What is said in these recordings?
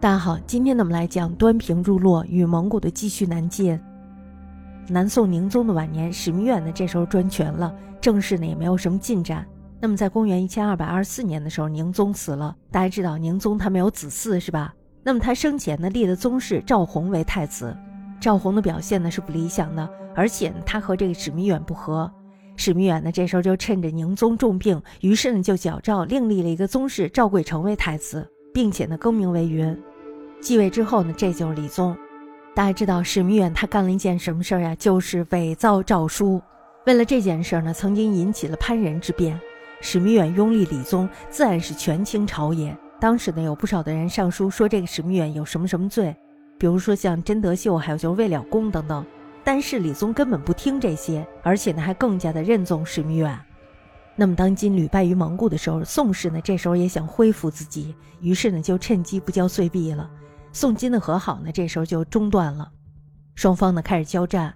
大家好，今天呢我们来讲端平入洛与蒙古的继续南进。南宋宁宗的晚年，史弥远呢这时候专权了，政事呢也没有什么进展。那么在公元一千二百二十四年的时候，宁宗死了。大家知道宁宗他没有子嗣是吧？那么他生前呢立的宗室赵弘为太子。赵弘的表现呢是不理想的，而且他和这个史弥远不和。史弥远呢这时候就趁着宁宗重病，于是呢就矫诏另立了一个宗室赵贵成为太子，并且呢更名为云。继位之后呢，这就是理宗。大家知道史弥远他干了一件什么事儿呀？就是伪造诏书。为了这件事儿呢，曾经引起了潘仁之变。史弥远拥立理宗，自然是权倾朝野。当时呢，有不少的人上书说这个史弥远有什么什么罪，比如说像贞德秀，还有就是魏了公等等。但是理宗根本不听这些，而且呢，还更加的认纵史弥远。那么当金屡败于蒙古的时候，宋氏呢这时候也想恢复自己，于是呢就趁机不交岁币了。宋金的和好呢，这时候就中断了，双方呢开始交战。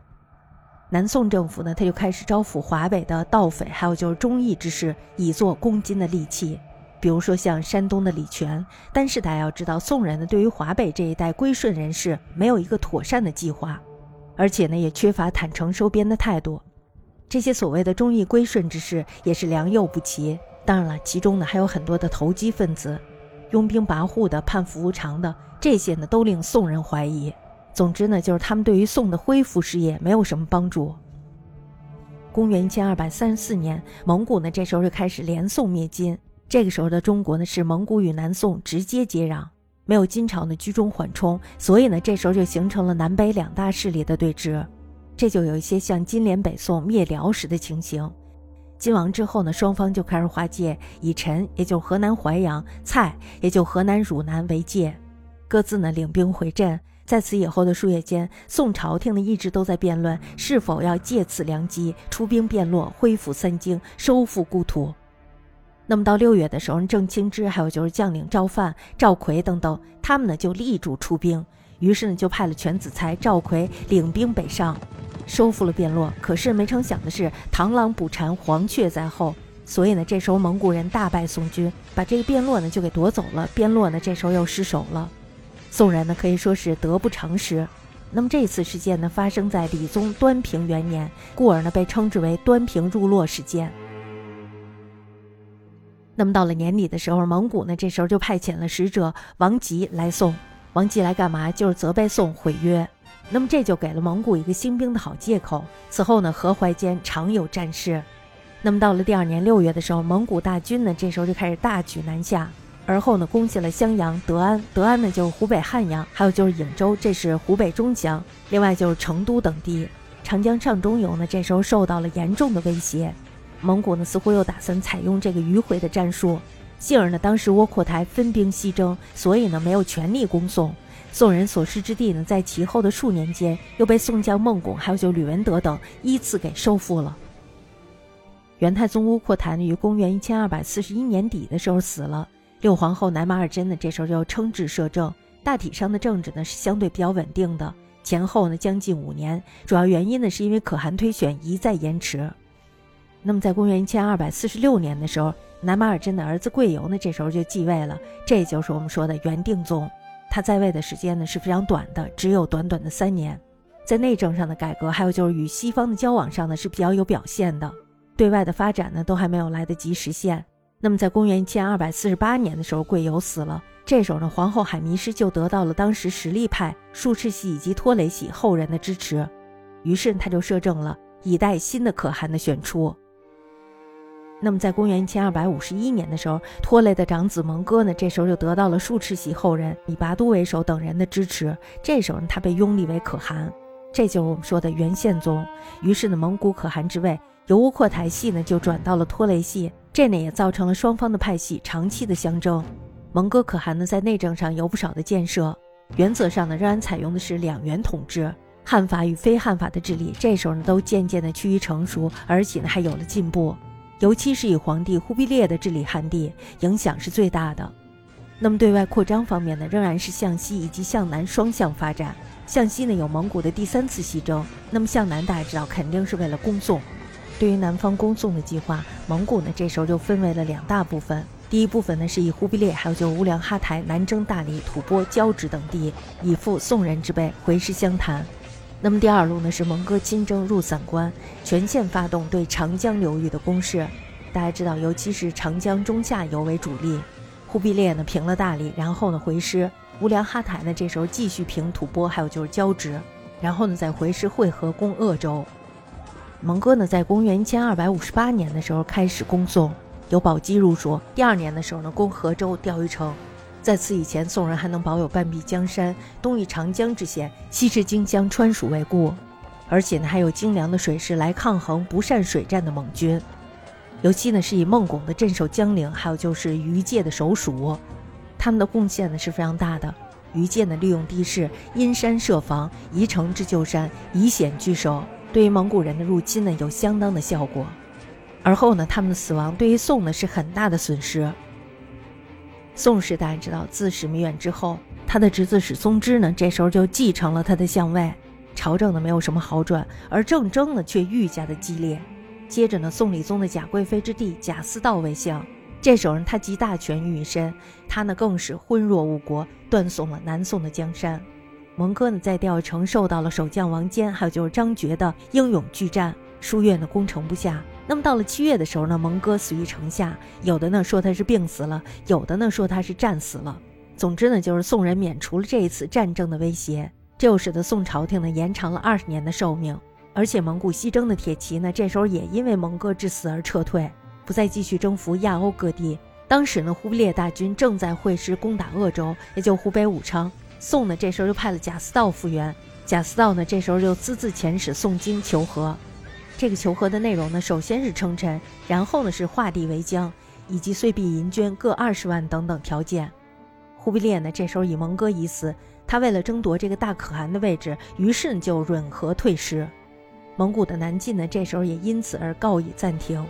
南宋政府呢，他就开始招抚华北的盗匪，还有就是忠义之士，以作攻金的利器。比如说像山东的李全。但是大家要知道，宋人呢对于华北这一带归顺人士没有一个妥善的计划，而且呢也缺乏坦诚收编的态度。这些所谓的忠义归顺之士也是良莠不齐。当然了，其中呢还有很多的投机分子。拥兵跋扈的、叛服无常的，这些呢都令宋人怀疑。总之呢，就是他们对于宋的恢复事业没有什么帮助。公元一千二百三十四年，蒙古呢这时候就开始连宋灭金。这个时候的中国呢是蒙古与南宋直接接壤，没有金朝的居中缓冲，所以呢这时候就形成了南北两大势力的对峙。这就有一些像金联北宋灭辽时的情形。金王之后呢，双方就开始划界，以陈，也就河南淮阳；蔡，也就河南汝南为界，各自呢领兵回镇。在此以后的数月间，宋朝廷呢一直都在辩论是否要借此良机出兵辩洛，恢复三京，收复故土。那么到六月的时候，郑清之还有就是将领赵范、赵奎等等，他们呢就力主出兵，于是呢就派了全子才、赵奎领兵北上。收复了汴洛，可是没成想的是，螳螂捕蝉，黄雀在后。所以呢，这时候蒙古人大败宋军，把这个汴洛呢就给夺走了。汴洛呢这时候又失守了，宋人呢可以说是得不偿失。那么这次事件呢发生在理宗端平元年，故而呢被称之为端平入洛事件。那么到了年底的时候，蒙古呢这时候就派遣了使者王吉来宋。王吉来干嘛？就是责备宋毁约。那么这就给了蒙古一个兴兵的好借口。此后呢，河淮间常有战事。那么到了第二年六月的时候，蒙古大军呢，这时候就开始大举南下，而后呢，攻下了襄阳、德安。德安呢，就是湖北汉阳，还有就是颍州，这是湖北中乡。另外就是成都等地。长江上中游呢，这时候受到了严重的威胁。蒙古呢，似乎又打算采用这个迂回的战术。幸而呢，当时窝阔台分兵西征，所以呢，没有全力攻宋。宋人所失之地呢，在其后的数年间，又被宋将孟拱还有就吕文德等依次给收复了。元太宗乌阔台于公元一千二百四十一年底的时候死了。六皇后乃玛尔真呢，这时候就称制摄政，大体上的政治呢是相对比较稳定的。前后呢将近五年，主要原因呢是因为可汗推选一再延迟。那么在公元一千二百四十六年的时候，乃玛尔真的儿子贵由呢，这时候就继位了，这就是我们说的元定宗。他在位的时间呢是非常短的，只有短短的三年，在内政上的改革，还有就是与西方的交往上呢是比较有表现的，对外的发展呢都还没有来得及实现。那么在公元一千二百四十八年的时候，贵由死了，这时候呢皇后海迷失就得到了当时实力派术赤系以及托雷系后人的支持，于是他就摄政了，以待新的可汗的选出。那么，在公元一千二百五十一年的时候，拖雷的长子蒙哥呢，这时候就得到了术赤系后人以拔都为首等人的支持。这时候呢，他被拥立为可汗，这就是我们说的元宪宗。于是呢，蒙古可汗之位由乌阔台系呢就转到了拖雷系，这呢也造成了双方的派系长期的相争。蒙哥可汗呢在内政上有不少的建设，原则上呢仍然采用的是两元统治，汉法与非汉法的治理，这时候呢都渐渐的趋于成熟，而且呢还有了进步。尤其是以皇帝忽必烈的治理汉地，影响是最大的。那么对外扩张方面呢，仍然是向西以及向南双向发展。向西呢有蒙古的第三次西征，那么向南大家知道肯定是为了攻宋。对于南方攻宋的计划，蒙古呢这时候就分为了两大部分。第一部分呢是以忽必烈还有就乌梁哈台南征大理、吐蕃、交趾等地，以赴宋人之辈回师相谈。那么第二路呢是蒙哥亲征入散关，全线发动对长江流域的攻势。大家知道，尤其是长江中下游为主力。忽必烈呢平了大理，然后呢回师。乌梁哈台呢这时候继续平吐蕃，还有就是交趾，然后呢再回师会合攻鄂州。蒙哥呢在公元一千二百五十八年的时候开始攻宋，由宝鸡入蜀。第二年的时候呢攻河州、钓鱼城。在此以前，宋人还能保有半壁江山，东与长江之险，西至荆江、川蜀为固，而且呢还有精良的水师来抗衡不善水战的蒙军。尤其呢是以孟拱的镇守江陵，还有就是于界的守蜀，他们的贡献呢是非常大的。于界呢利用地势，因山设防，移城之旧山，以险拒守，对于蒙古人的入侵呢有相当的效果。而后呢他们的死亡对于宋呢是很大的损失。宋氏大家知道，自史弥远之后，他的侄子史松之呢这时候就继承了他的相位，朝政呢没有什么好转，而政争呢却愈加的激烈。接着呢，宋理宗的贾贵妃之弟贾似道为相，这时候呢他集大权于一身，他呢更是昏弱误国，断送了南宋的江山。蒙哥呢在钓鱼城受到了守将王坚还有就是张觉的英勇拒战，书院呢攻城不下。那么到了七月的时候呢，蒙哥死于城下，有的呢说他是病死了，有的呢说他是战死了。总之呢，就是宋人免除了这一次战争的威胁，这又使得宋朝廷呢延长了二十年的寿命。而且蒙古西征的铁骑呢，这时候也因为蒙哥之死而撤退，不再继续征服亚欧各地。当时呢，忽必烈大军正在会师攻打鄂州，也就湖北武昌。宋呢，这时候就派了贾似道复员。贾似道呢，这时候就私自遣使宋金求和。这个求和的内容呢，首先是称臣，然后呢是划地为疆，以及岁币银绢各二十万等等条件。忽必烈呢，这时候以蒙哥已死，他为了争夺这个大可汗的位置，于是就允和退师。蒙古的南进呢，这时候也因此而告以暂停。